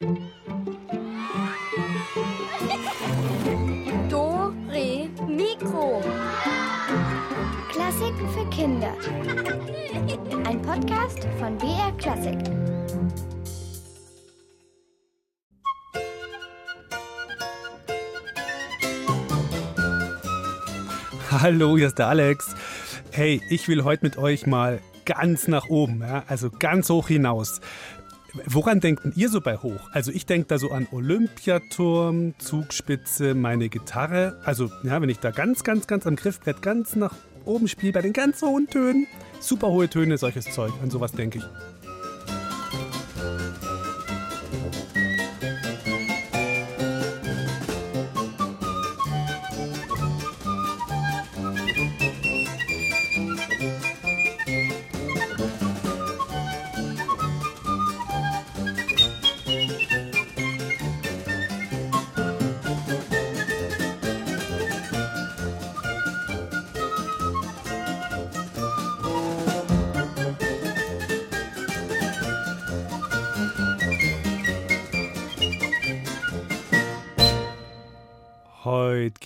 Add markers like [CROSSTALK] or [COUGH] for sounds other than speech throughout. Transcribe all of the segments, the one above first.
Do, Re, Mikro. Klassiken für Kinder. Ein Podcast von BR Klassik. Hallo, hier ist der Alex. Hey, ich will heute mit euch mal ganz nach oben, ja? also ganz hoch hinaus. Woran denkt ihr so bei hoch? Also ich denke da so an Olympiaturm, Zugspitze, meine Gitarre. Also ja, wenn ich da ganz, ganz, ganz am Griffbrett ganz nach oben spiele, bei den ganz hohen Tönen, super hohe Töne, solches Zeug. An sowas denke ich.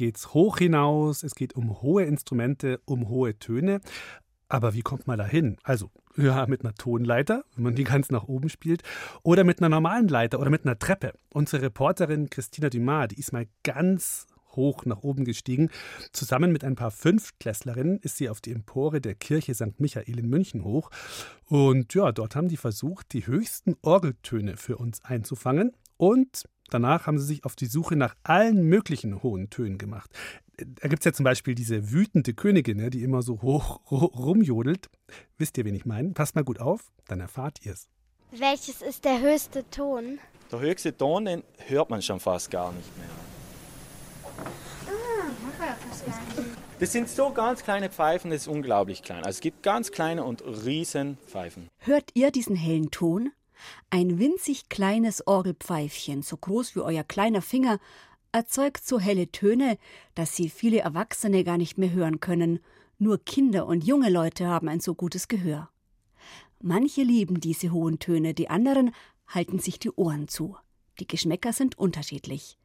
Geht's hoch hinaus, es geht um hohe Instrumente, um hohe Töne. Aber wie kommt man da hin? Also, ja, mit einer Tonleiter, wenn man die ganz nach oben spielt, oder mit einer normalen Leiter oder mit einer Treppe. Unsere Reporterin Christina Dumas, die ist mal ganz hoch nach oben gestiegen. Zusammen mit ein paar Fünftklässlerinnen ist sie auf die Empore der Kirche St. Michael in München hoch. Und ja, dort haben die versucht, die höchsten Orgeltöne für uns einzufangen. Und Danach haben sie sich auf die Suche nach allen möglichen hohen Tönen gemacht. Da gibt es ja zum Beispiel diese wütende Königin, die immer so hoch rumjodelt. Wisst ihr, wen ich meine? Passt mal gut auf, dann erfahrt ihr es. Welches ist der höchste Ton? Der höchste Ton, den hört man schon fast gar nicht mehr. Das sind so ganz kleine Pfeifen, das ist unglaublich klein. Also es gibt ganz kleine und riesen Pfeifen. Hört ihr diesen hellen Ton? Ein winzig kleines Orgelpfeifchen, so groß wie euer kleiner Finger, erzeugt so helle Töne, dass sie viele Erwachsene gar nicht mehr hören können. Nur Kinder und junge Leute haben ein so gutes Gehör. Manche lieben diese hohen Töne, die anderen halten sich die Ohren zu. Die Geschmäcker sind unterschiedlich.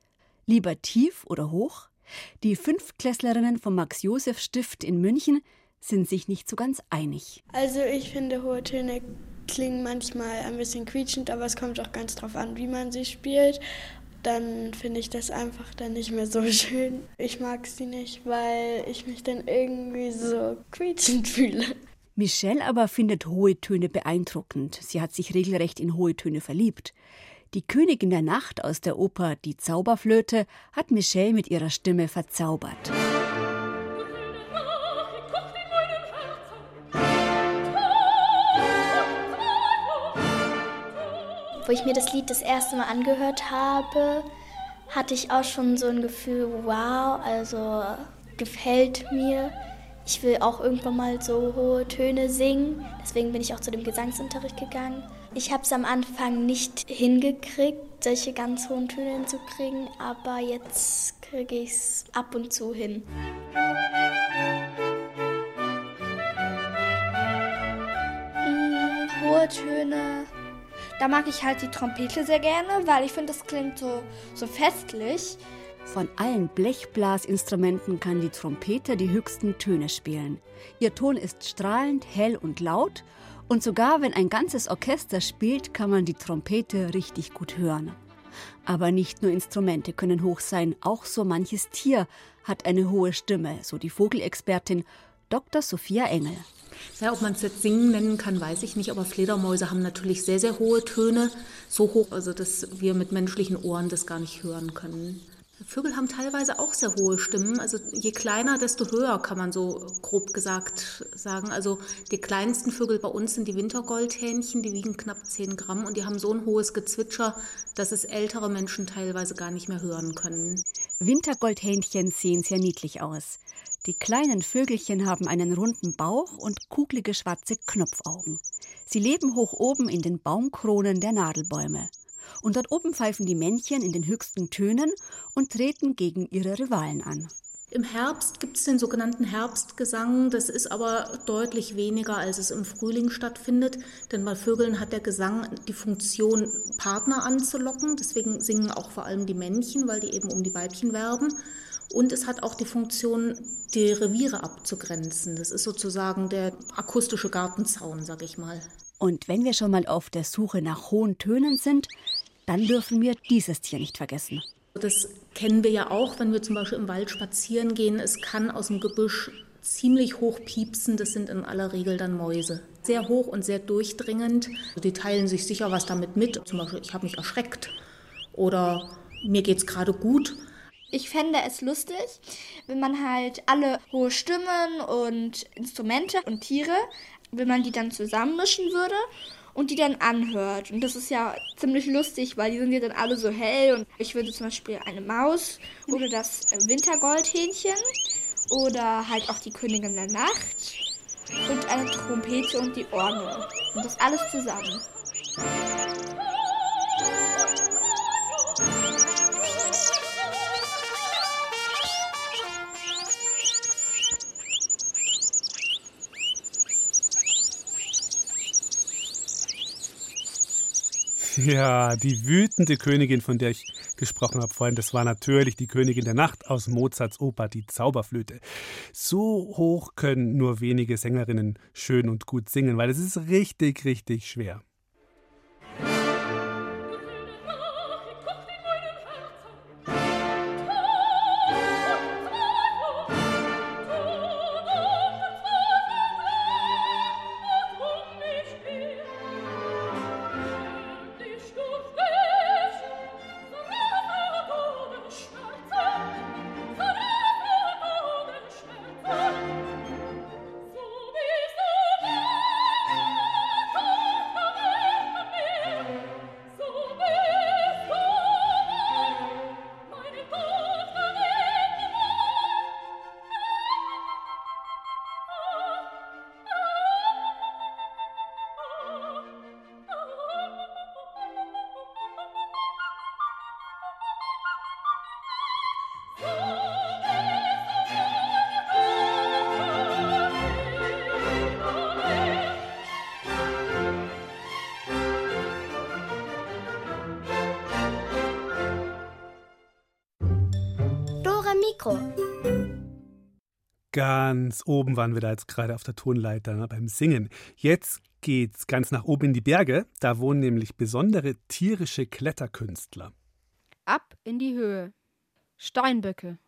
Lieber tief oder hoch? Die Fünftklässlerinnen vom Max-Josef-Stift in München sind sich nicht so ganz einig. Also ich finde hohe Töne klingen manchmal ein bisschen quietschend, aber es kommt auch ganz drauf an, wie man sie spielt. Dann finde ich das einfach dann nicht mehr so [LAUGHS] schön. Ich mag sie nicht, weil ich mich dann irgendwie so quietschend fühle. Michelle aber findet hohe Töne beeindruckend. Sie hat sich regelrecht in hohe Töne verliebt. Die Königin der Nacht aus der Oper Die Zauberflöte hat Michelle mit ihrer Stimme verzaubert. Wo ich mir das Lied das erste Mal angehört habe, hatte ich auch schon so ein Gefühl, wow, also gefällt mir. Ich will auch irgendwann mal so hohe Töne singen. Deswegen bin ich auch zu dem Gesangsunterricht gegangen. Ich habe es am Anfang nicht hingekriegt, solche ganz hohen Töne hinzukriegen, aber jetzt kriege ich es ab und zu hin. Hohe Töne da mag ich halt die Trompete sehr gerne, weil ich finde, das klingt so, so festlich. Von allen Blechblasinstrumenten kann die Trompete die höchsten Töne spielen. Ihr Ton ist strahlend, hell und laut und sogar wenn ein ganzes Orchester spielt, kann man die Trompete richtig gut hören. Aber nicht nur Instrumente können hoch sein, auch so manches Tier hat eine hohe Stimme, so die Vogelexpertin Dr. Sophia Engel. Ja, ob man es jetzt singen nennen kann, weiß ich nicht, aber Fledermäuse haben natürlich sehr, sehr hohe Töne, so hoch, also dass wir mit menschlichen Ohren das gar nicht hören können. Vögel haben teilweise auch sehr hohe Stimmen. Also je kleiner, desto höher, kann man so grob gesagt sagen. Also die kleinsten Vögel bei uns sind die Wintergoldhähnchen, die wiegen knapp 10 Gramm und die haben so ein hohes Gezwitscher, dass es ältere Menschen teilweise gar nicht mehr hören können. Wintergoldhähnchen sehen sehr niedlich aus. Die kleinen Vögelchen haben einen runden Bauch und kugelige schwarze Knopfaugen. Sie leben hoch oben in den Baumkronen der Nadelbäume. Und dort oben pfeifen die Männchen in den höchsten Tönen und treten gegen ihre Rivalen an. Im Herbst gibt es den sogenannten Herbstgesang. Das ist aber deutlich weniger, als es im Frühling stattfindet. Denn bei Vögeln hat der Gesang die Funktion, Partner anzulocken. Deswegen singen auch vor allem die Männchen, weil die eben um die Weibchen werben. Und es hat auch die Funktion, die Reviere abzugrenzen. Das ist sozusagen der akustische Gartenzaun, sag ich mal. Und wenn wir schon mal auf der Suche nach hohen Tönen sind, dann dürfen wir dieses Tier nicht vergessen. Das kennen wir ja auch, wenn wir zum Beispiel im Wald spazieren gehen. Es kann aus dem Gebüsch ziemlich hoch piepsen. Das sind in aller Regel dann Mäuse. Sehr hoch und sehr durchdringend. Die teilen sich sicher was damit mit. Zum Beispiel, ich habe mich erschreckt oder mir geht es gerade gut. Ich fände es lustig, wenn man halt alle hohe Stimmen und Instrumente und Tiere, wenn man die dann zusammenmischen würde und die dann anhört. Und das ist ja ziemlich lustig, weil die sind ja dann alle so hell. Und ich würde zum Beispiel eine Maus oder das Wintergoldhähnchen oder halt auch die Königin der Nacht und eine Trompete und die Orgel. Und das alles zusammen. Ja, die wütende Königin, von der ich gesprochen habe vorhin, das war natürlich die Königin der Nacht aus Mozarts Oper Die Zauberflöte. So hoch können nur wenige Sängerinnen schön und gut singen, weil es ist richtig, richtig schwer. Ganz oben waren wir da jetzt gerade auf der Tonleiter ne, beim Singen. Jetzt geht's ganz nach oben in die Berge. Da wohnen nämlich besondere tierische Kletterkünstler. Ab in die Höhe. Steinböcke.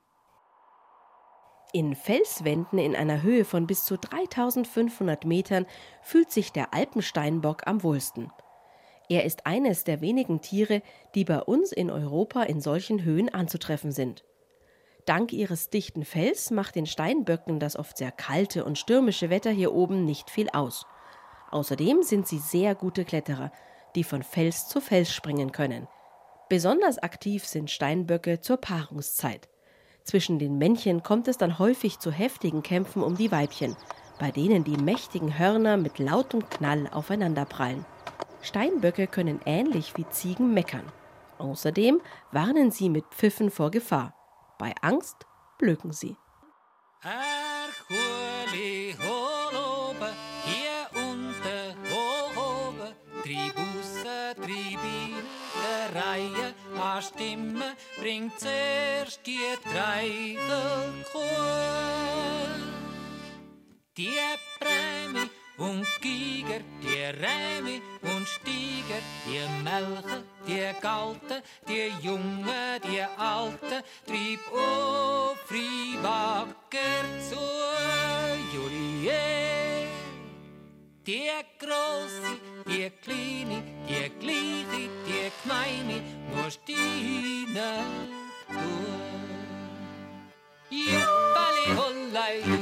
In Felswänden in einer Höhe von bis zu 3500 Metern fühlt sich der Alpensteinbock am wohlsten. Er ist eines der wenigen Tiere, die bei uns in Europa in solchen Höhen anzutreffen sind. Dank ihres dichten Fells macht den Steinböcken das oft sehr kalte und stürmische Wetter hier oben nicht viel aus. Außerdem sind sie sehr gute Kletterer, die von Fels zu Fels springen können. Besonders aktiv sind Steinböcke zur Paarungszeit. Zwischen den Männchen kommt es dann häufig zu heftigen Kämpfen um die Weibchen, bei denen die mächtigen Hörner mit lautem Knall aufeinanderprallen. Steinböcke können ähnlich wie Ziegen meckern. Außerdem warnen sie mit Pfiffen vor Gefahr. Bei Angst blöken sie. Stimme bringt zuerst die Treichelkuh. Die und Giger, die Rämi und Steiger, die Melche, die Galte, die Junge, die Alte, trieb auf Wacker zu Julie. Die große, die kleine, die gleiche, die gemeine, musst deine tun. Juppali, hollai,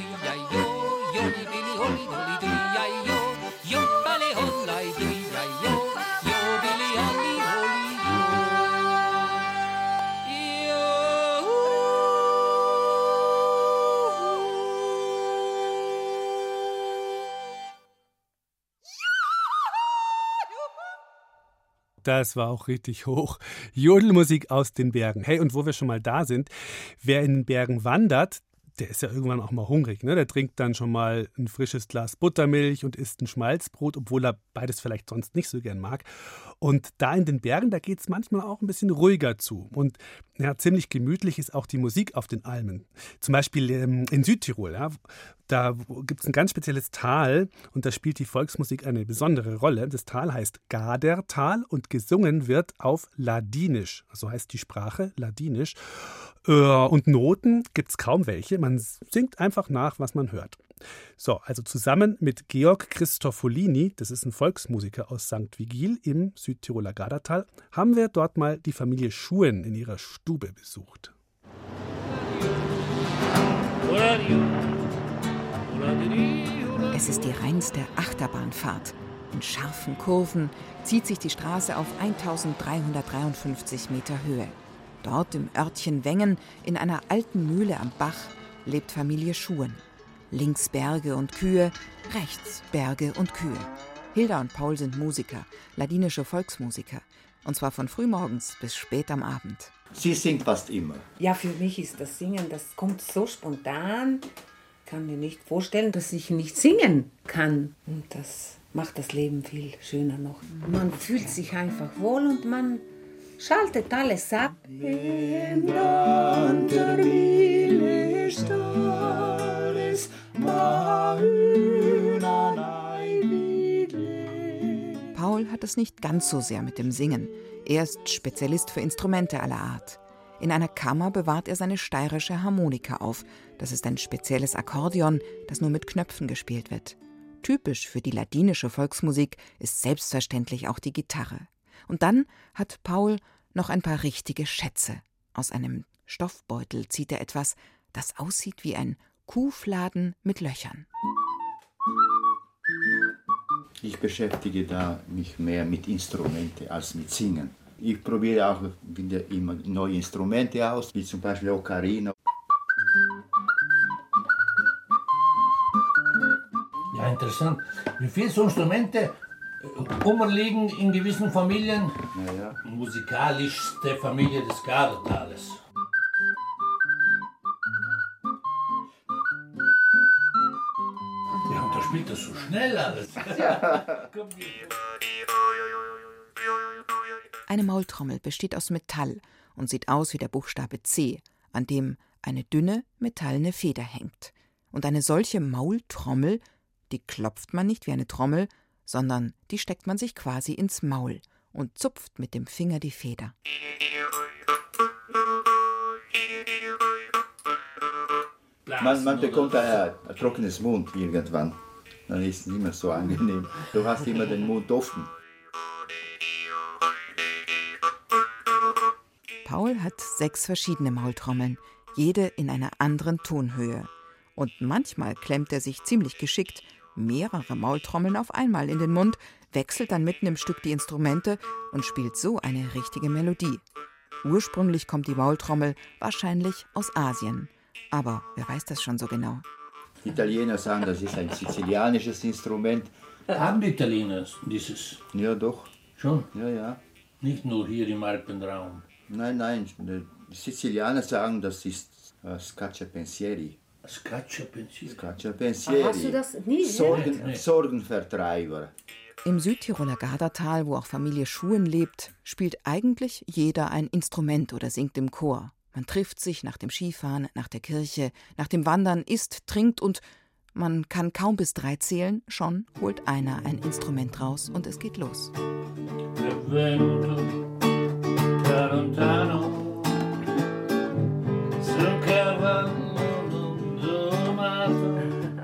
Das war auch richtig hoch. Jodelmusik aus den Bergen. Hey, und wo wir schon mal da sind, wer in den Bergen wandert, der ist ja irgendwann auch mal hungrig. Ne? Der trinkt dann schon mal ein frisches Glas Buttermilch und isst ein Schmalzbrot, obwohl er beides vielleicht sonst nicht so gern mag. Und da in den Bergen, da geht es manchmal auch ein bisschen ruhiger zu. Und ja, ziemlich gemütlich ist auch die Musik auf den Almen. Zum Beispiel ähm, in Südtirol, ja, da gibt es ein ganz spezielles Tal und da spielt die Volksmusik eine besondere Rolle. Das Tal heißt Gadertal und gesungen wird auf Ladinisch. So heißt die Sprache, Ladinisch. Äh, und Noten gibt es kaum welche. Man singt einfach nach, was man hört. So, also zusammen mit Georg Christofolini, das ist ein Volksmusiker aus St. Vigil im Südtiroler Gardatal, haben wir dort mal die Familie Schuen in ihrer Stube besucht. Es ist die reinste Achterbahnfahrt. In scharfen Kurven zieht sich die Straße auf 1353 Meter Höhe. Dort im Örtchen Wengen, in einer alten Mühle am Bach, lebt Familie Schuen. Links Berge und Kühe, rechts Berge und Kühe. Hilda und Paul sind Musiker, ladinische Volksmusiker. Und zwar von frühmorgens bis spät am Abend. Sie singt fast immer. Ja, für mich ist das Singen, das kommt so spontan. Ich kann mir nicht vorstellen, dass ich nicht singen kann. Und das macht das Leben viel schöner noch. Man fühlt sich einfach wohl und man schaltet alles ab. Paul hat es nicht ganz so sehr mit dem Singen. Er ist Spezialist für Instrumente aller Art. In einer Kammer bewahrt er seine steirische Harmonika auf. Das ist ein spezielles Akkordeon, das nur mit Knöpfen gespielt wird. Typisch für die ladinische Volksmusik ist selbstverständlich auch die Gitarre. Und dann hat Paul noch ein paar richtige Schätze. Aus einem Stoffbeutel zieht er etwas, das aussieht wie ein Kuhfladen mit Löchern. Ich beschäftige da mich mehr mit Instrumenten als mit Singen. Ich probiere auch wieder immer neue Instrumente aus, wie zum Beispiel Ocarina. Ja, interessant. Wie viele so Instrumente umliegen in gewissen Familien? Ja, ja. Musikalischste Familie des. Ja, spielt das so schnell alles. [LAUGHS] Eine Maultrommel besteht aus Metall und sieht aus wie der Buchstabe C, an dem eine dünne metallene Feder hängt. Und eine solche Maultrommel, die klopft man nicht wie eine Trommel, sondern die steckt man sich quasi ins Maul und zupft mit dem Finger die Feder. Man, man bekommt ein, ein trockenes Mund irgendwann. Dann ist es nicht mehr so angenehm. Du hast immer den Mund offen. Paul hat sechs verschiedene Maultrommeln, jede in einer anderen Tonhöhe. Und manchmal klemmt er sich ziemlich geschickt mehrere Maultrommeln auf einmal in den Mund, wechselt dann mitten im Stück die Instrumente und spielt so eine richtige Melodie. Ursprünglich kommt die Maultrommel wahrscheinlich aus Asien. Aber wer weiß das schon so genau? Die Italiener sagen, das ist ein sizilianisches Instrument. Haben die Italiener dieses? Ja, doch. Schon? Ja, ja. Nicht nur hier im Alpenraum. Nein, nein. Die Sizilianer sagen, das ist uh, Scaccia Pensieri. Scaccia Pensieri. Scaccia Pensieri. Hast du das nie Sorgen, Nee. Sorgenvertreiber. Im Südtiroler Gardatal, wo auch Familie Schuen lebt, spielt eigentlich jeder ein Instrument oder singt im Chor. Man trifft sich nach dem Skifahren, nach der Kirche, nach dem Wandern, isst, trinkt und man kann kaum bis drei zählen, schon holt einer ein Instrument raus und es geht los.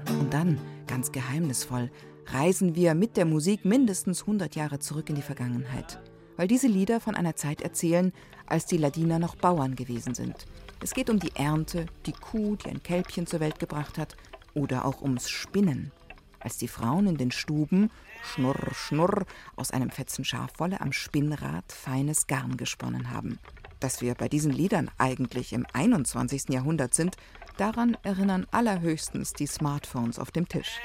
Und dann, ganz geheimnisvoll, reisen wir mit der Musik mindestens 100 Jahre zurück in die Vergangenheit. Weil diese Lieder von einer Zeit erzählen, als die Ladiner noch Bauern gewesen sind. Es geht um die Ernte, die Kuh, die ein Kälbchen zur Welt gebracht hat, oder auch ums Spinnen. Als die Frauen in den Stuben, schnurr, schnurr, aus einem Fetzen Schafwolle am Spinnrad feines Garn gesponnen haben. Dass wir bei diesen Liedern eigentlich im 21. Jahrhundert sind, daran erinnern allerhöchstens die Smartphones auf dem Tisch.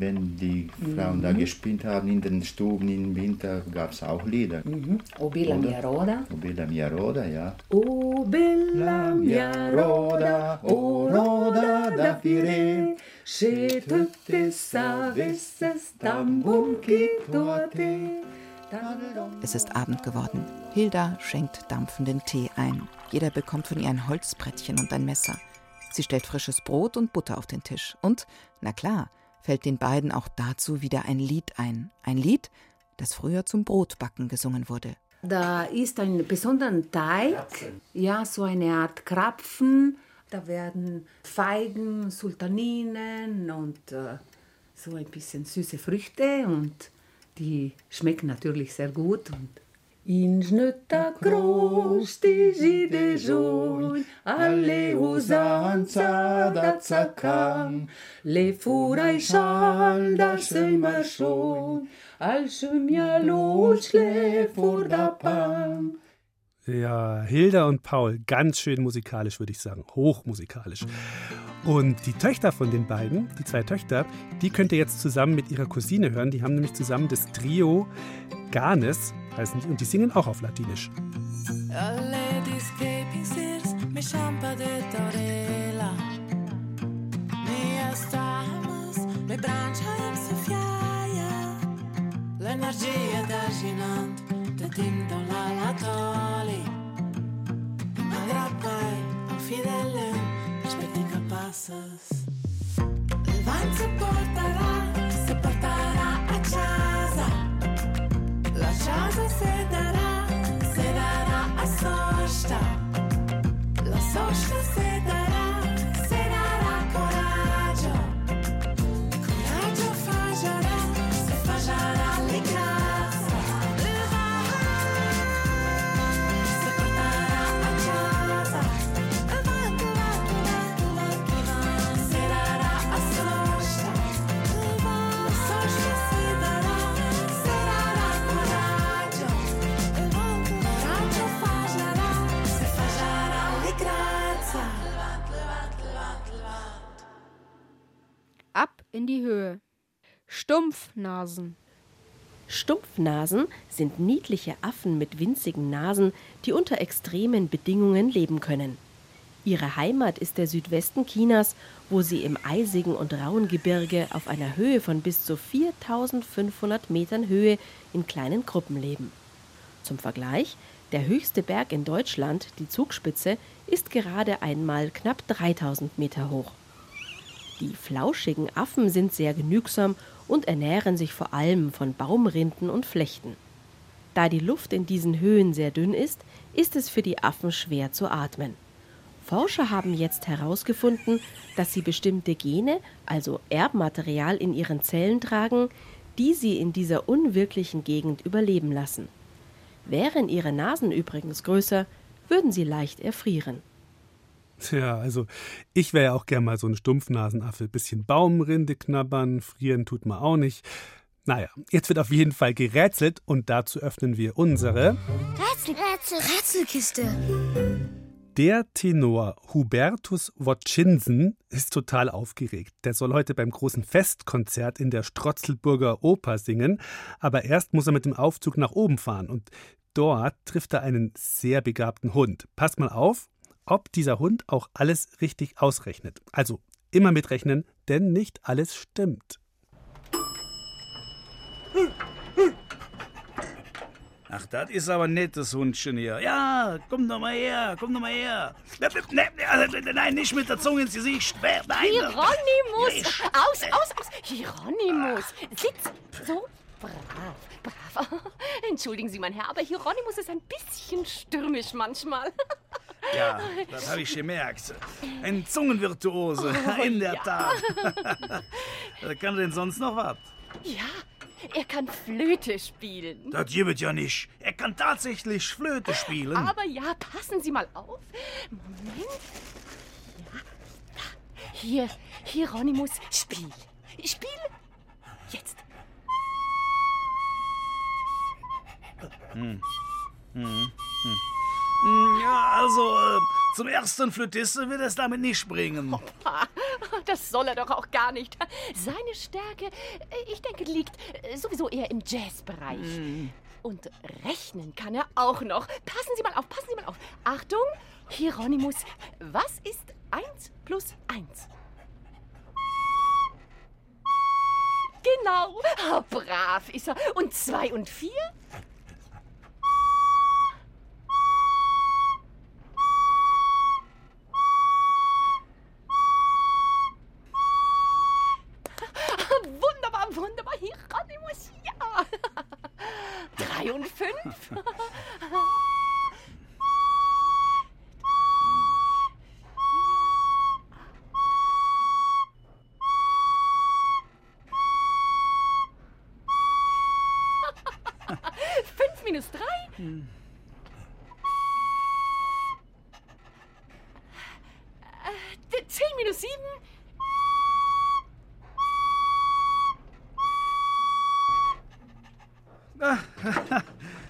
Wenn die Frauen da Mhm. gespielt haben in den Stuben im Winter, gab es auch Lieder. Mhm. O bella mia roda. O bella mia roda, ja. O bella mia roda, o roda da fire, se tutte savesses tambum kitoate. Es ist Abend geworden. Hilda schenkt dampfenden Tee ein. Jeder bekommt von ihr ein Holzbrettchen und ein Messer. Sie stellt frisches Brot und Butter auf den Tisch. Und, na klar, fällt den beiden auch dazu wieder ein Lied ein. Ein Lied, das früher zum Brotbacken gesungen wurde. Da ist ein besonderer Teig, ja, so eine Art Krapfen. Da werden Feigen, Sultaninen und äh, so ein bisschen süße Früchte und die schmecken natürlich sehr gut. Und in Schnötter Krosti de Join, alle usanza da zakam, le furai schal da immer schon, als mia luce fur da pam. Ja, Hilda und Paul, ganz schön musikalisch, würde ich sagen. Hochmusikalisch. Und die Töchter von den beiden, die zwei Töchter, die könnt ihr jetzt zusammen mit ihrer Cousine hören. Die haben nämlich zusammen das Trio Ganes, heißen die, und die singen auch auf Latinisch. L'energia da ginant de tinta la la toli M'agrappai al fidel aspetti que passes El vent se portarà, se portarà a casa. La casa se darà, se darà a sosta. La sosta se darà, in die Höhe. Stumpfnasen. Stumpfnasen sind niedliche Affen mit winzigen Nasen, die unter extremen Bedingungen leben können. Ihre Heimat ist der Südwesten Chinas, wo sie im eisigen und rauen Gebirge auf einer Höhe von bis zu 4500 Metern Höhe in kleinen Gruppen leben. Zum Vergleich, der höchste Berg in Deutschland, die Zugspitze, ist gerade einmal knapp 3000 Meter hoch. Die flauschigen Affen sind sehr genügsam und ernähren sich vor allem von Baumrinden und Flechten. Da die Luft in diesen Höhen sehr dünn ist, ist es für die Affen schwer zu atmen. Forscher haben jetzt herausgefunden, dass sie bestimmte Gene, also Erbmaterial in ihren Zellen tragen, die sie in dieser unwirklichen Gegend überleben lassen. Wären ihre Nasen übrigens größer, würden sie leicht erfrieren. Ja, also ich wäre ja auch gern mal so ein Stumpfnasenaffe. Bisschen Baumrinde knabbern, frieren tut man auch nicht. Naja, jetzt wird auf jeden Fall gerätselt und dazu öffnen wir unsere. Rätsel, Rätsel, Rätselkiste. Der Tenor Hubertus Wotschinsen ist total aufgeregt. Der soll heute beim großen Festkonzert in der Strotzelburger Oper singen, aber erst muss er mit dem Aufzug nach oben fahren und dort trifft er einen sehr begabten Hund. Passt mal auf, ob dieser Hund auch alles richtig ausrechnet. Also immer mitrechnen, denn nicht alles stimmt. Ach, das ist aber nettes Hundchen hier. Ja, komm doch mal her, komm doch mal her. Ne, ne, ne, also, Nein, nicht mit der Zunge ins Gesicht. Nein, Hieronymus! Aus, aus, aus! Hieronymus! Sitz! So, brav, brav. [LAUGHS] Entschuldigen Sie, mein Herr, aber Hieronymus ist ein bisschen stürmisch manchmal. [LAUGHS] Ja, das habe ich gemerkt. Ein Zungenvirtuose, Oh, in der ja. Tat. Wer [LAUGHS] kann denn sonst noch was? Ja, er kann Flöte spielen. Das gibt ja nicht. Er kann tatsächlich Flöte spielen. Aber ja, passen Sie mal auf. Moment. Ja. Hier, Hieronymus, spiel. Spiel. Jetzt. Hm. Hm. Hm. Hm, Ja, also, äh, zum ersten Flötiste wird es damit nicht bringen. Ah, Das soll er doch auch gar nicht. Seine Stärke, äh, ich denke, liegt äh, sowieso eher im Jazzbereich. Hm. Und rechnen kann er auch noch. Passen Sie mal auf, passen Sie mal auf. Achtung, Hieronymus, was ist 1 plus 1? Genau, Ah, brav ist er. Und 2 und 4?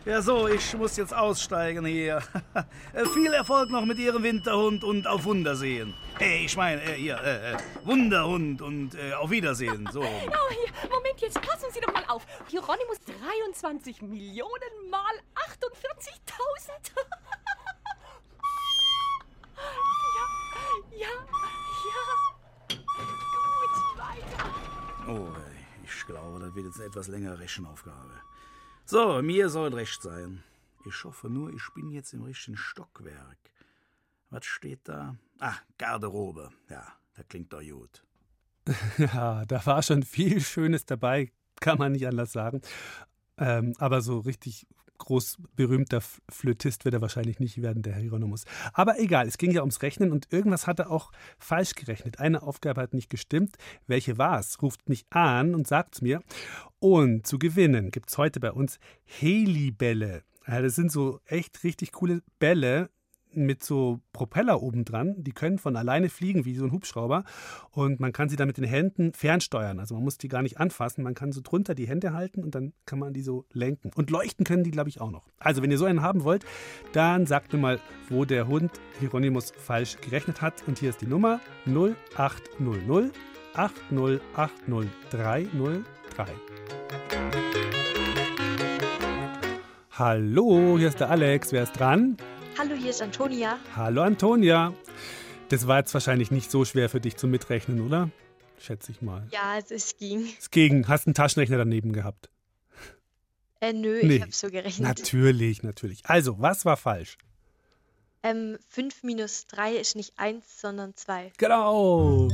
Ja, so, ich muss jetzt aussteigen hier. [LAUGHS] Äh, Viel Erfolg noch mit Ihrem Winterhund und auf Wundersehen. Äh, ich meine, äh, hier, äh, äh, Wunderhund und äh, auf Wiedersehen. So. [LAUGHS] Oh, hier, Moment, jetzt passen Sie doch mal auf. Hieronymus 23 Millionen mal 48.000. [LAUGHS] ja, ja, ja. Gut, weiter. Oh, ich glaube, das wird jetzt eine etwas längere Rechenaufgabe. So, mir soll recht sein. Ich hoffe nur, ich bin jetzt im richtigen Stockwerk. Was steht da? Ah, Garderobe. Ja, das klingt doch gut. [LAUGHS] Ja, da war schon viel Schönes dabei, kann man nicht anders sagen. Ähm, aber so richtig groß berühmter Flötist wird er wahrscheinlich nicht werden, der Hieronymus. Aber egal, es ging ja ums Rechnen und irgendwas hat er auch falsch gerechnet. Eine Aufgabe hat nicht gestimmt. Welche war es? Ruft mich an und sagt's mir. Und zu gewinnen gibt's heute bei uns Helibälle. Ja, das sind so echt richtig coole Bälle mit so Propeller oben dran. Die können von alleine fliegen wie so ein Hubschrauber. Und man kann sie dann mit den Händen fernsteuern. Also man muss die gar nicht anfassen. Man kann so drunter die Hände halten und dann kann man die so lenken. Und leuchten können die, glaube ich, auch noch. Also wenn ihr so einen haben wollt, dann sagt mir mal, wo der Hund Hieronymus falsch gerechnet hat. Und hier ist die Nummer 0800 8080303. Hallo, hier ist der Alex. Wer ist dran? Hallo, hier ist Antonia. Hallo Antonia. Das war jetzt wahrscheinlich nicht so schwer für dich zum Mitrechnen, oder? Schätze ich mal. Ja, es ging. Es ging. Hast einen Taschenrechner daneben gehabt? Äh, nö, Nee. ich habe so gerechnet. Natürlich, natürlich. Also, was war falsch? Ähm, 5 minus 3 ist nicht 1, sondern 2. Genau.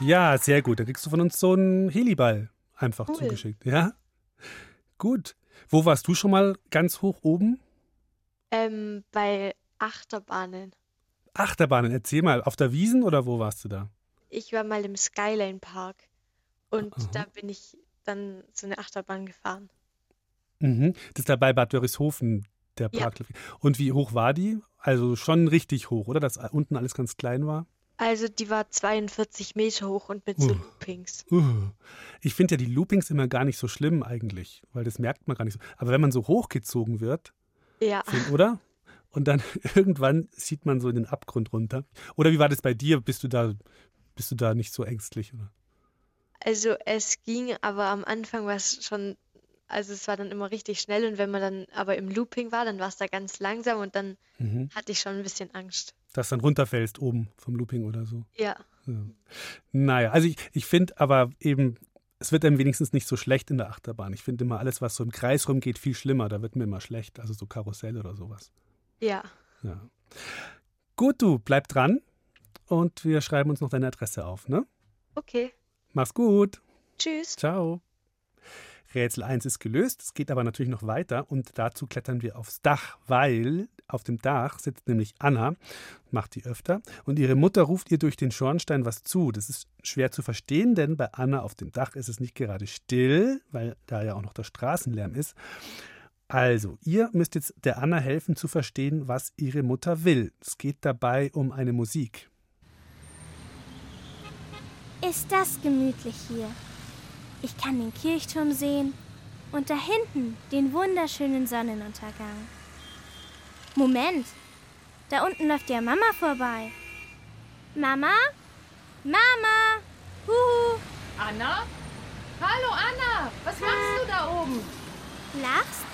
Ja, sehr gut. Dann kriegst du von uns so einen Heliball einfach Cool. zugeschickt. Ja? Gut. Wo warst du schon mal ganz hoch oben? Ähm, bei Achterbahnen. Achterbahnen, erzähl mal. Auf der Wiesen oder wo warst du da? Ich war mal im Skyline Park und Aha. da bin ich dann so eine Achterbahn gefahren. Mhm. Das ist da bei Bad Wörishofen, der Ja. Park. Und wie hoch war die? Also schon richtig hoch, oder? Dass unten alles ganz klein war? Also die war 42 Meter hoch und mit so Uh. Loopings. Uh. Ich finde ja die Loopings immer gar nicht so schlimm eigentlich, weil das merkt man gar nicht so. Aber wenn man so hochgezogen wird, Ja. find, oder? Und dann [LAUGHS] irgendwann sieht man so in den Abgrund runter. Oder wie war das bei dir? Bist du da, bist du da nicht so ängstlich? Oder? Also es ging, aber am Anfang war es schon, also es war dann immer richtig schnell und wenn man dann aber im Looping war, dann war es da ganz langsam und dann Mhm. hatte ich schon ein bisschen Angst. Dass dann runterfällst oben vom Looping oder so. Ja. Ja. Naja, also ich, ich finde aber eben, es wird einem wenigstens nicht so schlecht in der Achterbahn. Ich finde immer alles, was so im Kreis rumgeht, viel schlimmer. Da wird mir immer schlecht. Also so Karussell oder sowas. Ja. Ja. Gut, du, bleib dran und wir schreiben uns noch deine Adresse auf, ne? Okay. Mach's gut. Tschüss. Ciao. Rätsel 1 ist gelöst, es geht aber natürlich noch weiter und dazu klettern wir aufs Dach, weil auf dem Dach sitzt nämlich Anna, macht die öfter, und ihre Mutter ruft ihr durch den Schornstein was zu. Das ist schwer zu verstehen, denn bei Anna auf dem Dach ist es nicht gerade still, weil da ja auch noch der Straßenlärm ist. Also, ihr müsst jetzt der Anna helfen zu verstehen, was ihre Mutter will. Es geht dabei um eine Musik. Ist das gemütlich hier? Ich kann den Kirchturm sehen und da hinten den wunderschönen Sonnenuntergang. Moment, Da unten läuft ja Mama vorbei. Mama? Mama? Huhu. Anna? Hallo Anna, was machst du da oben? Lachst?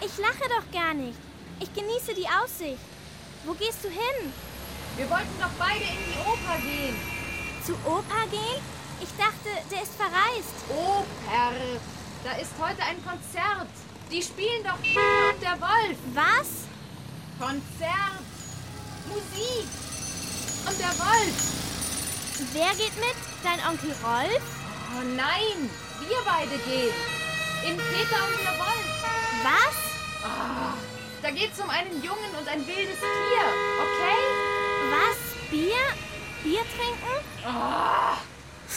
Ich lache doch gar nicht. Ich genieße die Aussicht. Wo gehst du hin? Wir wollten doch beide in die Oper gehen. Zu Opa gehen? Ich dachte, der ist verreist. Oper. Da ist heute ein Konzert. Die spielen doch Peter und der Wolf. Was? Konzert. Musik. Und der Wolf. Wer geht mit? Dein Onkel Rolf? Oh nein, wir beide gehen. In Peter und der Wolf. Was? Ah, da geht's um einen Jungen und ein wildes Tier, okay? Was? Bier? Bier trinken? Ah.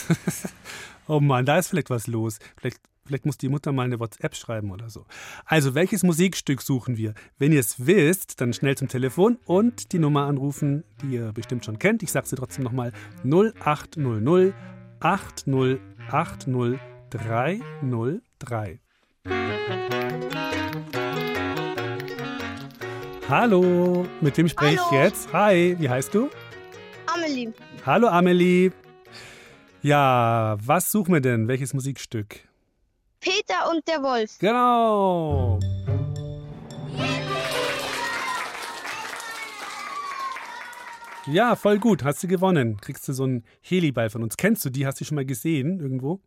[LAUGHS] Oh Mann, da ist vielleicht was los. Vielleicht, vielleicht muss die Mutter mal eine WhatsApp schreiben oder so. Also, welches Musikstück suchen wir? Wenn ihr es wisst, dann schnell zum Telefon und die Nummer anrufen, die ihr bestimmt schon kennt. Ich sage sie trotzdem nochmal: 0800 8080 303. Hallo, mit wem spreche ich jetzt? Hi, wie heißt du? Amelie. Hallo Amelie. Ja, was suchen wir denn? Welches Musikstück? Peter und der Wolf. Genau. Ja, voll gut. Hast du gewonnen. Kriegst du so einen Heliball von uns. Kennst du die? Hast du die schon mal gesehen irgendwo?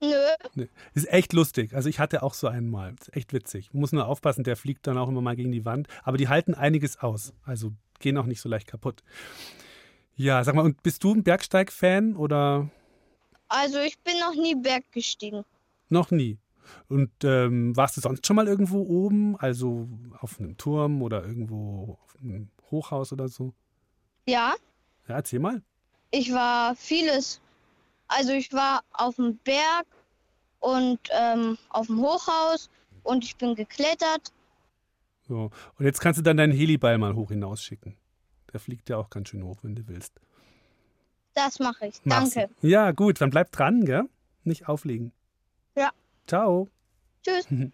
Nö. Nee. Ist echt lustig. Also ich hatte auch so einen mal. Ist echt witzig. Muss nur aufpassen, der fliegt dann auch immer mal gegen die Wand. Aber die halten einiges aus. Also gehen auch nicht so leicht kaputt. Ja, sag mal, und bist du ein Bergsteig-Fan oder Also ich bin noch nie Berg gestiegen. noch nie? Und ähm, warst du sonst schon mal irgendwo oben? Also auf einem Turm oder irgendwo auf einem Hochhaus oder so? Ja, Ja, erzähl mal. ich war vieles. Also ich war auf dem Berg und ähm, auf dem Hochhaus und ich bin geklettert. So. Und jetzt kannst du dann deinen Heliball mal hoch hinausschicken. Der fliegt ja auch ganz schön hoch, wenn du willst. Das mache ich. Machst du. Danke. Ja, gut, dann bleib dran, gell? Nicht auflegen. Ja. Ciao. Tschüss. [LAUGHS]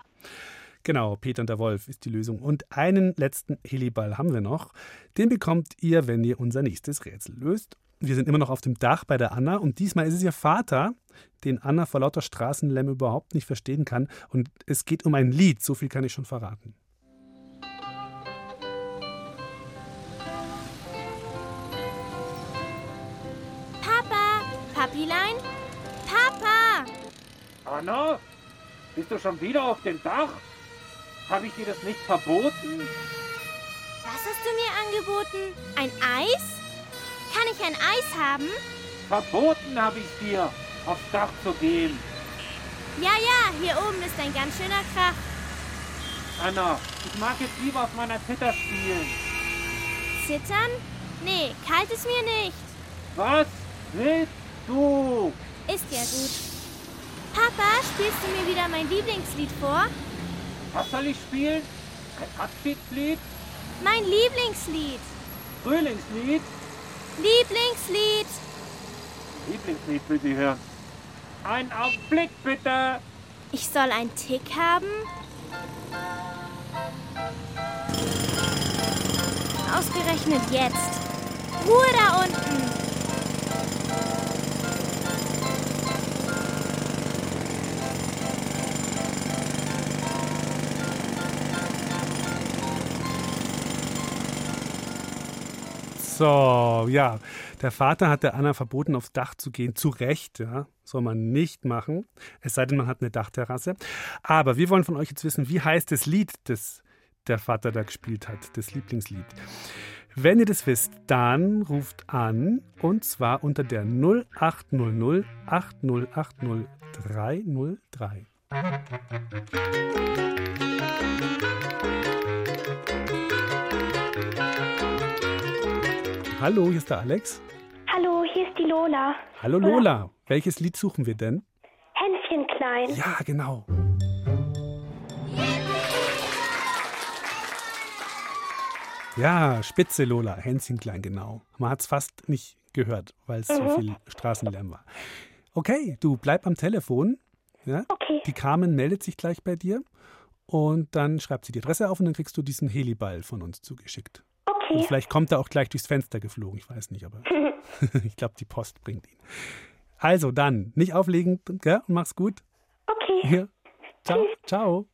Genau, Peter und der Wolf ist die Lösung. Und einen letzten Heliball haben wir noch. Den bekommt ihr, wenn ihr unser nächstes Rätsel löst. Wir sind immer noch auf dem Dach bei der Anna und diesmal ist es ihr Vater, den Anna vor lauter Straßenlärm überhaupt nicht verstehen kann. Und es geht um ein Lied, so viel kann ich schon verraten. Papilein? Papa! Anna, bist du schon wieder auf dem Dach? Habe ich dir das nicht verboten? Was hast du mir angeboten? Ein Eis? Kann ich ein Eis haben? Verboten habe ich dir, aufs Dach zu gehen. Ja, ja, hier oben ist ein ganz schöner Krach. Anna, ich mag jetzt lieber auf meiner Zither spielen. Zittern? Nee, kalt ist mir nicht. Was willst du? Ist ja gut. Papa, spielst du mir wieder mein Lieblingslied vor? Was soll ich spielen? Ein Abschiedslied? Mein Lieblingslied. Frühlingslied? Lieblingslied. Lieblingslied will sie hören. Einen Augenblick bitte. Ich soll einen Tick haben? Ausgerechnet jetzt. Ruhe da unten. So, ja. Der Vater hat der Anna verboten, aufs Dach zu gehen. Zu Recht, ja. Soll man nicht machen. Es sei denn, man hat eine Dachterrasse. Aber wir wollen von euch jetzt wissen, wie heißt das Lied, das der Vater da gespielt hat, das Lieblingslied. Wenn ihr das wisst, dann ruft an und zwar unter der 0800 8080 303. Hallo, hier ist der Alex. Hallo, hier ist die Lola. Hallo Lola, welches Lied suchen wir denn? Hänschen klein. Ja, genau. Ja, Spitze Lola, Hänschen klein, genau. Man hat es fast nicht gehört, weil es so Mhm. viel Straßenlärm war. Okay, du bleib am Telefon. Ja? Okay. Die Carmen meldet sich gleich bei dir und dann schreibt sie die Adresse auf und dann kriegst du diesen Heliball von uns zugeschickt. Okay. Und vielleicht kommt er auch gleich durchs Fenster geflogen, ich weiß nicht, aber [LAUGHS] ich glaube, die Post bringt ihn. Also dann, nicht auflegen, gell? Und mach's gut. Okay. Ja. Ciao. Ciao.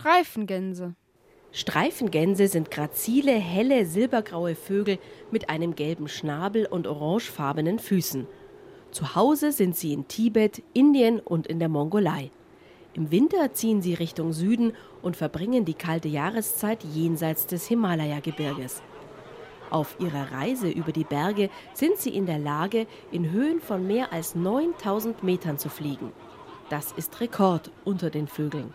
Streifengänse. Streifengänse sind grazile, helle, silbergraue Vögel mit einem gelben Schnabel und orangefarbenen Füßen. Zu Hause sind sie in Tibet, Indien und in der Mongolei. Im Winter ziehen sie Richtung Süden und verbringen die kalte Jahreszeit jenseits des Himalaya-Gebirges. Auf ihrer Reise über die Berge sind sie in der Lage, in Höhen von mehr als 9000 Metern zu fliegen. Das ist Rekord unter den Vögeln.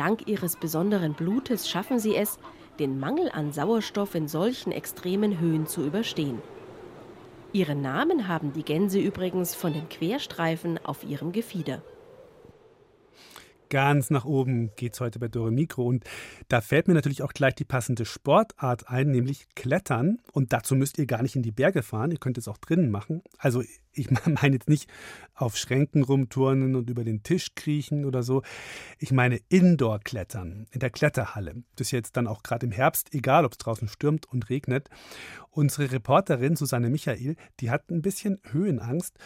Dank ihres besonderen Blutes schaffen sie es, den Mangel an Sauerstoff in solchen extremen Höhen zu überstehen. Ihren Namen haben die Gänse übrigens von den Querstreifen auf ihrem Gefieder. Ganz nach oben geht's heute bei Dore Mikro. Und da fällt mir natürlich auch gleich die passende Sportart ein, nämlich Klettern. Und dazu müsst ihr gar nicht in die Berge fahren. Ihr könnt es auch drinnen machen. Also ich [LAUGHS] meine jetzt nicht auf Schränken rumturnen und über den Tisch kriechen oder so. Ich meine Indoor-Klettern in der Kletterhalle. Das ist jetzt dann auch gerade im Herbst, egal ob es draußen stürmt und regnet. Unsere Reporterin Susanne Michael, die hat ein bisschen Höhenangst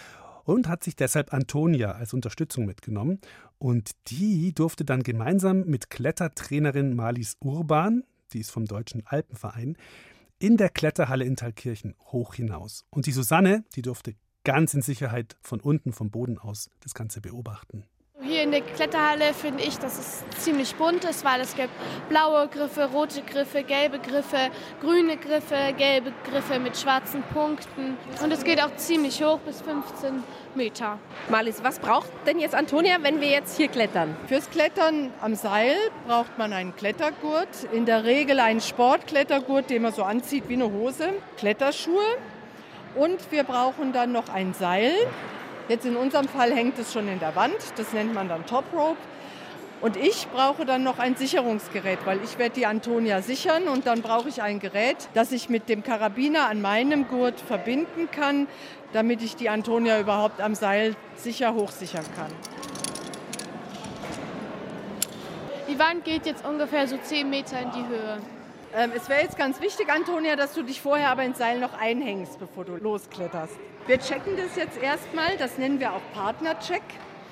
und hat sich deshalb Antonia als Unterstützung mitgenommen. Und die durfte dann gemeinsam mit Klettertrainerin Marlies Urban, die ist vom Deutschen Alpenverein, in der Kletterhalle in Thalkirchen hoch hinaus. Und die Susanne, die durfte ganz in Sicherheit von unten vom Boden aus das Ganze beobachten. In der Kletterhalle finde ich, dass es ziemlich bunt ist, weil es gibt blaue Griffe, rote Griffe, gelbe Griffe, grüne Griffe, gelbe Griffe mit schwarzen Punkten. Und es geht auch ziemlich hoch, bis 15 Meter. Marlies, was braucht denn jetzt Antonia, wenn wir jetzt hier klettern? Fürs Klettern am Seil braucht man einen Klettergurt, in der Regel einen Sportklettergurt, den man so anzieht wie eine Hose, Kletterschuhe und wir brauchen dann noch ein Seil. Jetzt in unserem Fall hängt es schon in der Wand, das nennt man dann Top Rope. Und ich brauche dann noch ein Sicherungsgerät, weil ich werde die Antonia sichern und dann brauche ich ein Gerät, das ich mit dem Karabiner an meinem Gurt verbinden kann, damit ich die Antonia überhaupt am Seil sicher hochsichern kann. Die Wand geht jetzt ungefähr so 10 Meter in die Höhe. Ähm, es wäre jetzt ganz wichtig, Antonia, dass du dich vorher aber ins Seil noch einhängst, bevor du loskletterst. Wir checken das jetzt erstmal, das nennen wir auch Partnercheck.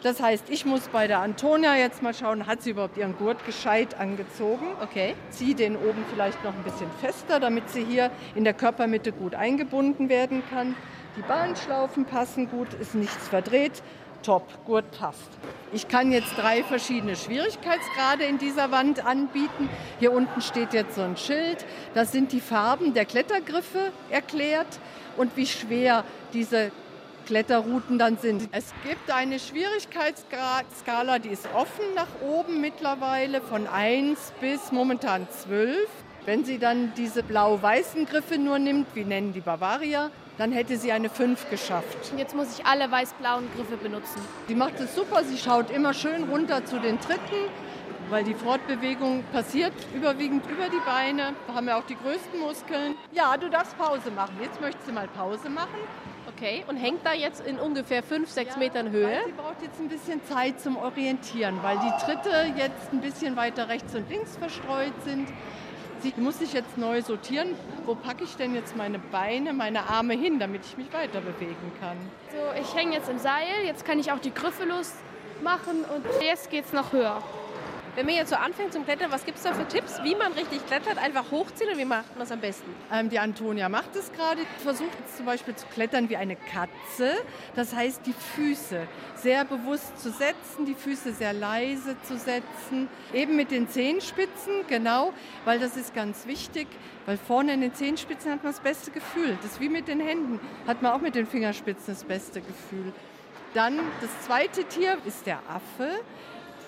Das heißt, ich muss bei der Antonia jetzt mal schauen, hat sie überhaupt ihren Gurt gescheit angezogen. Okay. Zieh den oben vielleicht noch ein bisschen fester, damit sie hier in der Körpermitte gut eingebunden werden kann. Die Bahnschlaufen passen gut, ist nichts verdreht. Top, Gurt passt. Ich kann jetzt drei verschiedene Schwierigkeitsgrade in dieser Wand anbieten. Hier unten steht jetzt so ein Schild. Das sind die Farben der Klettergriffe erklärt und wie schwer diese Kletterrouten dann sind. Es gibt eine Schwierigkeitsskala, die ist offen nach oben mittlerweile von 1 bis momentan 12. Wenn sie dann diese blau-weißen Griffe nur nimmt, wie nennen die Bavaria, dann hätte sie eine 5 geschafft. Jetzt muss ich alle weiß-blauen Griffe benutzen. Sie macht es super, sie schaut immer schön runter zu den Tritten, weil die Fortbewegung passiert überwiegend über die Beine. Da haben wir auch die größten Muskeln. Ja, du darfst Pause machen. Jetzt möchtest du mal Pause machen. Okay, und hängt da jetzt in ungefähr 5, 6 Metern Höhe? Sie braucht jetzt ein bisschen Zeit zum Orientieren, weil die Tritte jetzt ein bisschen weiter rechts und links verstreut sind. Sie muss sich jetzt neu sortieren. Wo packe ich denn jetzt meine Beine, meine Arme hin, damit ich mich weiter bewegen kann? So, ich hänge jetzt im Seil, jetzt kann ich auch die Griffe losmachen und jetzt geht's noch höher. Wenn man jetzt so anfängt zum Klettern, was gibt es da für Tipps, wie man richtig klettert? Einfach hochziehen und wie macht man das am besten? Ähm, die Antonia macht es gerade, versucht jetzt zum Beispiel zu klettern wie eine Katze. Das heißt, die Füße sehr bewusst zu setzen, die Füße sehr leise zu setzen. Eben mit den Zehenspitzen, genau, weil das ist ganz wichtig. Weil vorne in den Zehenspitzen hat man das beste Gefühl. Das ist wie mit den Händen, hat man auch mit den Fingerspitzen das beste Gefühl. Dann das zweite Tier ist der Affe.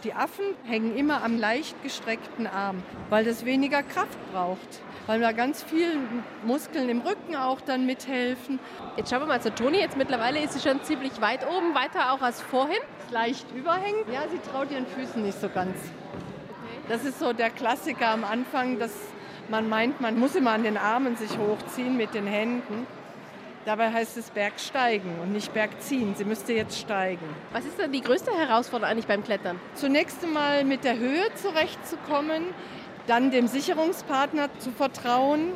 Die Affen hängen immer am leicht gestreckten Arm, weil das weniger Kraft braucht. Weil da ganz viele Muskeln im Rücken auch dann mithelfen. Jetzt schauen wir mal zu Toni. Jetzt mittlerweile ist sie schon ziemlich weit oben, weiter auch als vorhin. Leicht überhängen. Ja, sie traut ihren Füßen nicht so ganz. Das ist so der Klassiker am Anfang, dass man meint, man muss immer an den Armen sich hochziehen mit den Händen. Dabei heißt es Bergsteigen und nicht Bergziehen. Sie müsste jetzt steigen. Was ist denn die größte Herausforderung eigentlich beim Klettern? Zunächst einmal mit der Höhe zurechtzukommen, dann dem Sicherungspartner zu vertrauen,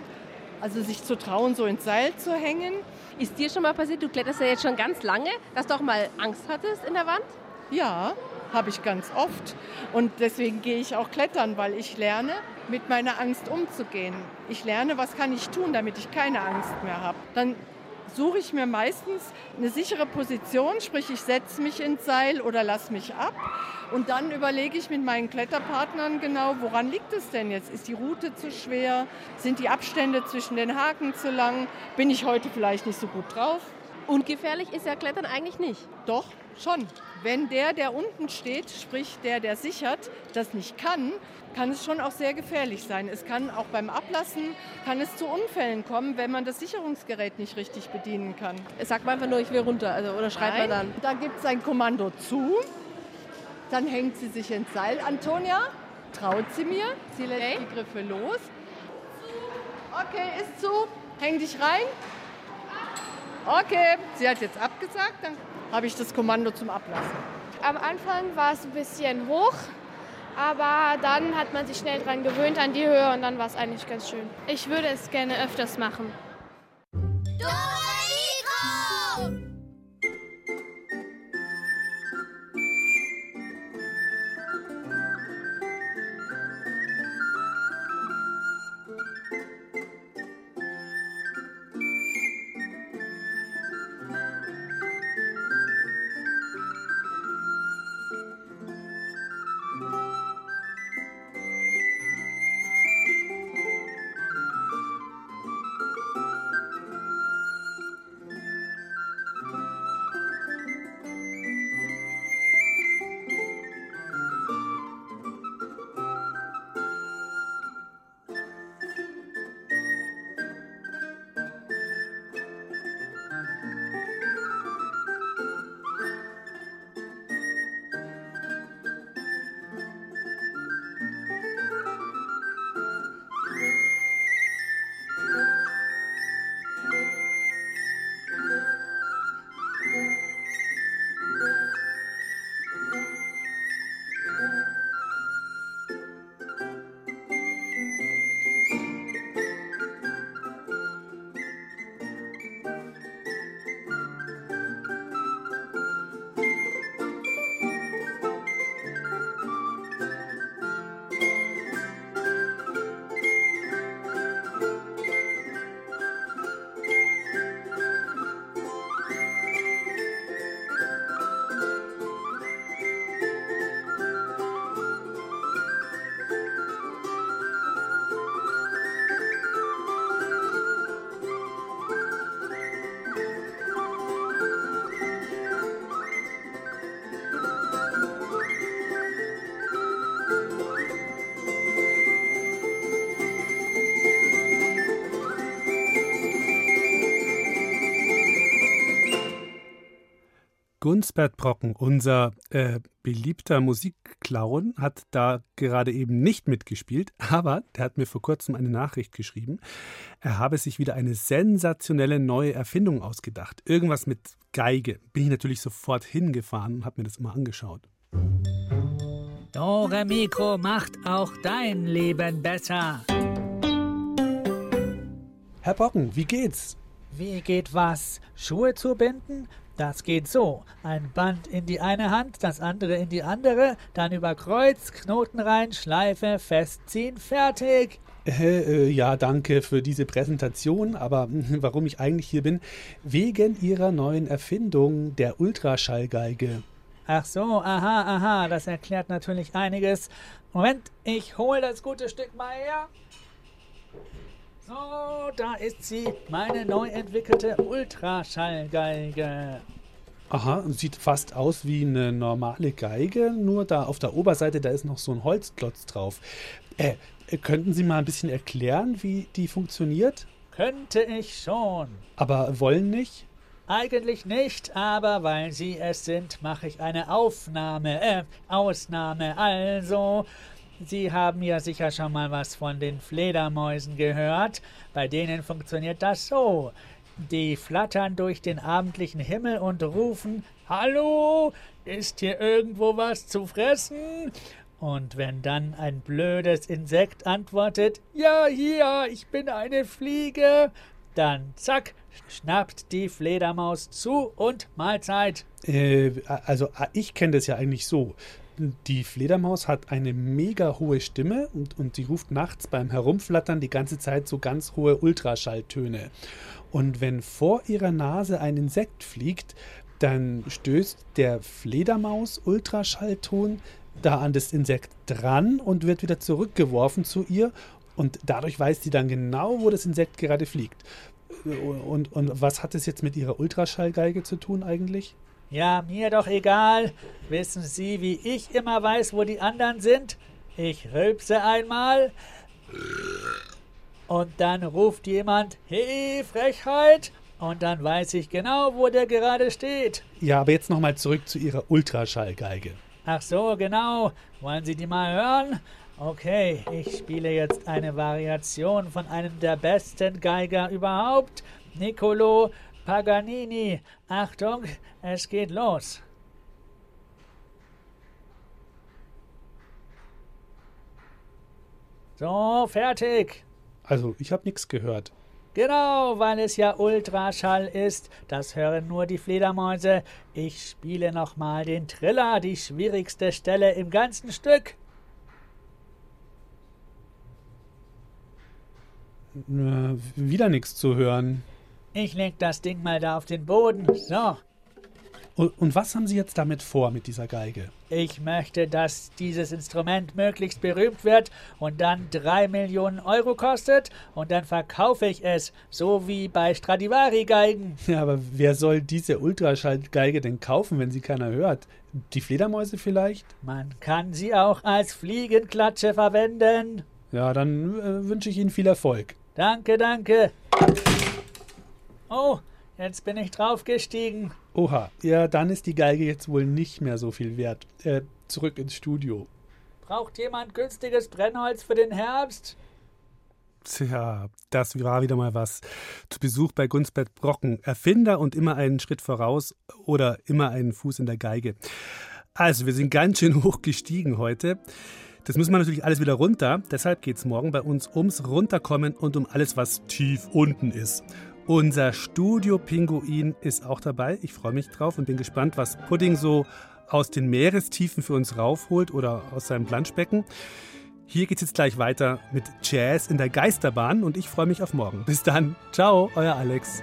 also sich zu trauen, so ins Seil zu hängen. Ist dir schon mal passiert, du kletterst ja jetzt schon ganz lange, dass du auch mal Angst hattest in der Wand? Ja, habe ich ganz oft. Und deswegen gehe ich auch klettern, weil ich lerne, mit meiner Angst umzugehen. Ich lerne, was kann ich tun, damit ich keine Angst mehr habe. Dann suche ich mir meistens eine sichere Position, sprich ich setze mich ins Seil oder lasse mich ab. Und dann überlege ich mit meinen Kletterpartnern genau, woran liegt es denn jetzt? Ist die Route zu schwer? Sind die Abstände zwischen den Haken zu lang? Bin ich heute vielleicht nicht so gut drauf? Ungefährlich ist ja Klettern eigentlich nicht. Doch, schon. Wenn der, der unten steht, sprich der, der sichert, das nicht kann, kann es schon auch sehr gefährlich sein. Es kann auch beim Ablassen, kann es zu Unfällen kommen, wenn man das Sicherungsgerät nicht richtig bedienen kann. Sagt man einfach nur, ich will runter, also, oder schreibt man dann? Da gibt es ein Kommando zu, dann hängt sie sich ins Seil. Antonia, traut sie mir, sie lässt Okay. die Griffe los. Okay, ist zu, häng dich rein. Okay, sie hat jetzt abgesagt, dann habe ich das Kommando zum Ablassen. Am Anfang war es ein bisschen hoch, aber dann hat man sich schnell dran gewöhnt an die Höhe und dann war es eigentlich ganz schön. Ich würde es gerne öfters machen. Gunsbert Brocken, unser äh, beliebter Musikclown, hat da gerade eben nicht mitgespielt, [LAUGHS] aber der hat mir vor kurzem eine Nachricht geschrieben. Er habe sich wieder eine sensationelle neue Erfindung ausgedacht. Irgendwas mit Geige. Bin ich natürlich sofort hingefahren und habe mir das immer angeschaut. Dore Mikro macht auch dein Leben besser. Herr Brocken, wie geht's? Wie geht was? Schuhe zu binden? Das geht so. Ein Band in die eine Hand, das andere in die andere, dann über Kreuz, Knoten rein, Schleife, festziehen, fertig. Äh, äh, ja, danke für diese Präsentation, aber [LAUGHS] warum ich eigentlich hier bin, wegen Ihrer neuen Erfindung, der Ultraschallgeige. Ach so, aha, aha, das erklärt natürlich einiges. Moment, ich hole das gute Stück mal her. So, da ist sie, meine neu entwickelte Ultraschallgeige. Aha, sieht fast aus wie eine normale Geige, nur da auf der Oberseite, da ist noch so ein Holzklotz drauf. Äh, könnten Sie mal ein bisschen erklären, wie die funktioniert? Könnte ich schon. Aber wollen nicht? Eigentlich nicht, aber weil Sie es sind, mache ich eine Aufnahme, äh, Ausnahme. Also, Sie haben ja sicher schon mal was von den Fledermäusen gehört. Bei denen funktioniert das so. Die flattern durch den abendlichen Himmel und rufen, Hallo, ist hier irgendwo was zu fressen? Und wenn dann ein blödes Insekt antwortet, Ja, hier, ich bin eine Fliege, dann zack, schnappt die Fledermaus zu und Mahlzeit. Äh, also äh, ich kenne das ja eigentlich so. Die Fledermaus hat eine mega hohe Stimme und, und sie ruft nachts beim Herumflattern die ganze Zeit so ganz hohe Ultraschalltöne. Und wenn vor ihrer Nase ein Insekt fliegt, dann stößt der Fledermaus-Ultraschallton da an das Insekt dran und wird wieder zurückgeworfen zu ihr. Und dadurch weiß sie dann genau, wo das Insekt gerade fliegt. Und, und was hat es jetzt mit ihrer Ultraschallgeige zu tun eigentlich? Ja, mir doch egal. Wissen Sie, wie ich immer weiß, wo die anderen sind? Ich rülpse einmal und dann ruft jemand, hey, Frechheit! Und dann weiß ich genau, wo der gerade steht. Ja, aber jetzt nochmal zurück zu ihrer Ultraschallgeige. Ach so, genau. Wollen Sie die mal hören? Okay, ich spiele jetzt eine Variation von einem der besten Geiger überhaupt, Niccolo Paganini. Achtung, es geht los. So, fertig. Also, ich habe nichts gehört. Genau, weil es ja Ultraschall ist. Das hören nur die Fledermäuse. Ich spiele nochmal den Triller, die schwierigste Stelle im ganzen Stück. Äh, wieder nichts zu hören. Ich leg das Ding mal da auf den Boden. So. Und, was haben Sie jetzt damit vor mit dieser Geige? Ich möchte, dass dieses Instrument möglichst berühmt wird und dann drei Millionen Euro kostet und dann verkaufe ich es, so wie bei Stradivari-Geigen. Ja, aber wer soll diese Ultraschallgeige denn kaufen, wenn sie keiner hört? Die Fledermäuse vielleicht? Man kann sie auch als Fliegenklatsche verwenden. Ja, dann äh, wünsche ich Ihnen viel Erfolg. Danke, danke. Oh, jetzt bin ich draufgestiegen. Oha, ja, dann ist die Geige jetzt wohl nicht mehr so viel wert. Äh, zurück ins Studio. Braucht jemand günstiges Brennholz für den Herbst? Tja, das war wieder mal was. Zu Besuch bei Gunsbert Brocken. Erfinder und immer einen Schritt voraus oder immer einen Fuß in der Geige. Also, wir sind ganz schön [LAUGHS] hoch gestiegen heute. Das müssen wir natürlich alles wieder runter. Deshalb geht es morgen bei uns ums Runterkommen und um alles, was tief unten ist. Unser Studio-Pinguin ist auch dabei. Ich freue mich drauf und bin gespannt, was Pudding so aus den Meerestiefen für uns raufholt oder aus seinem Planschbecken. Hier geht es jetzt gleich weiter mit Jazz in der Geisterbahn und ich freue mich auf morgen. Bis dann. Ciao, euer Alex.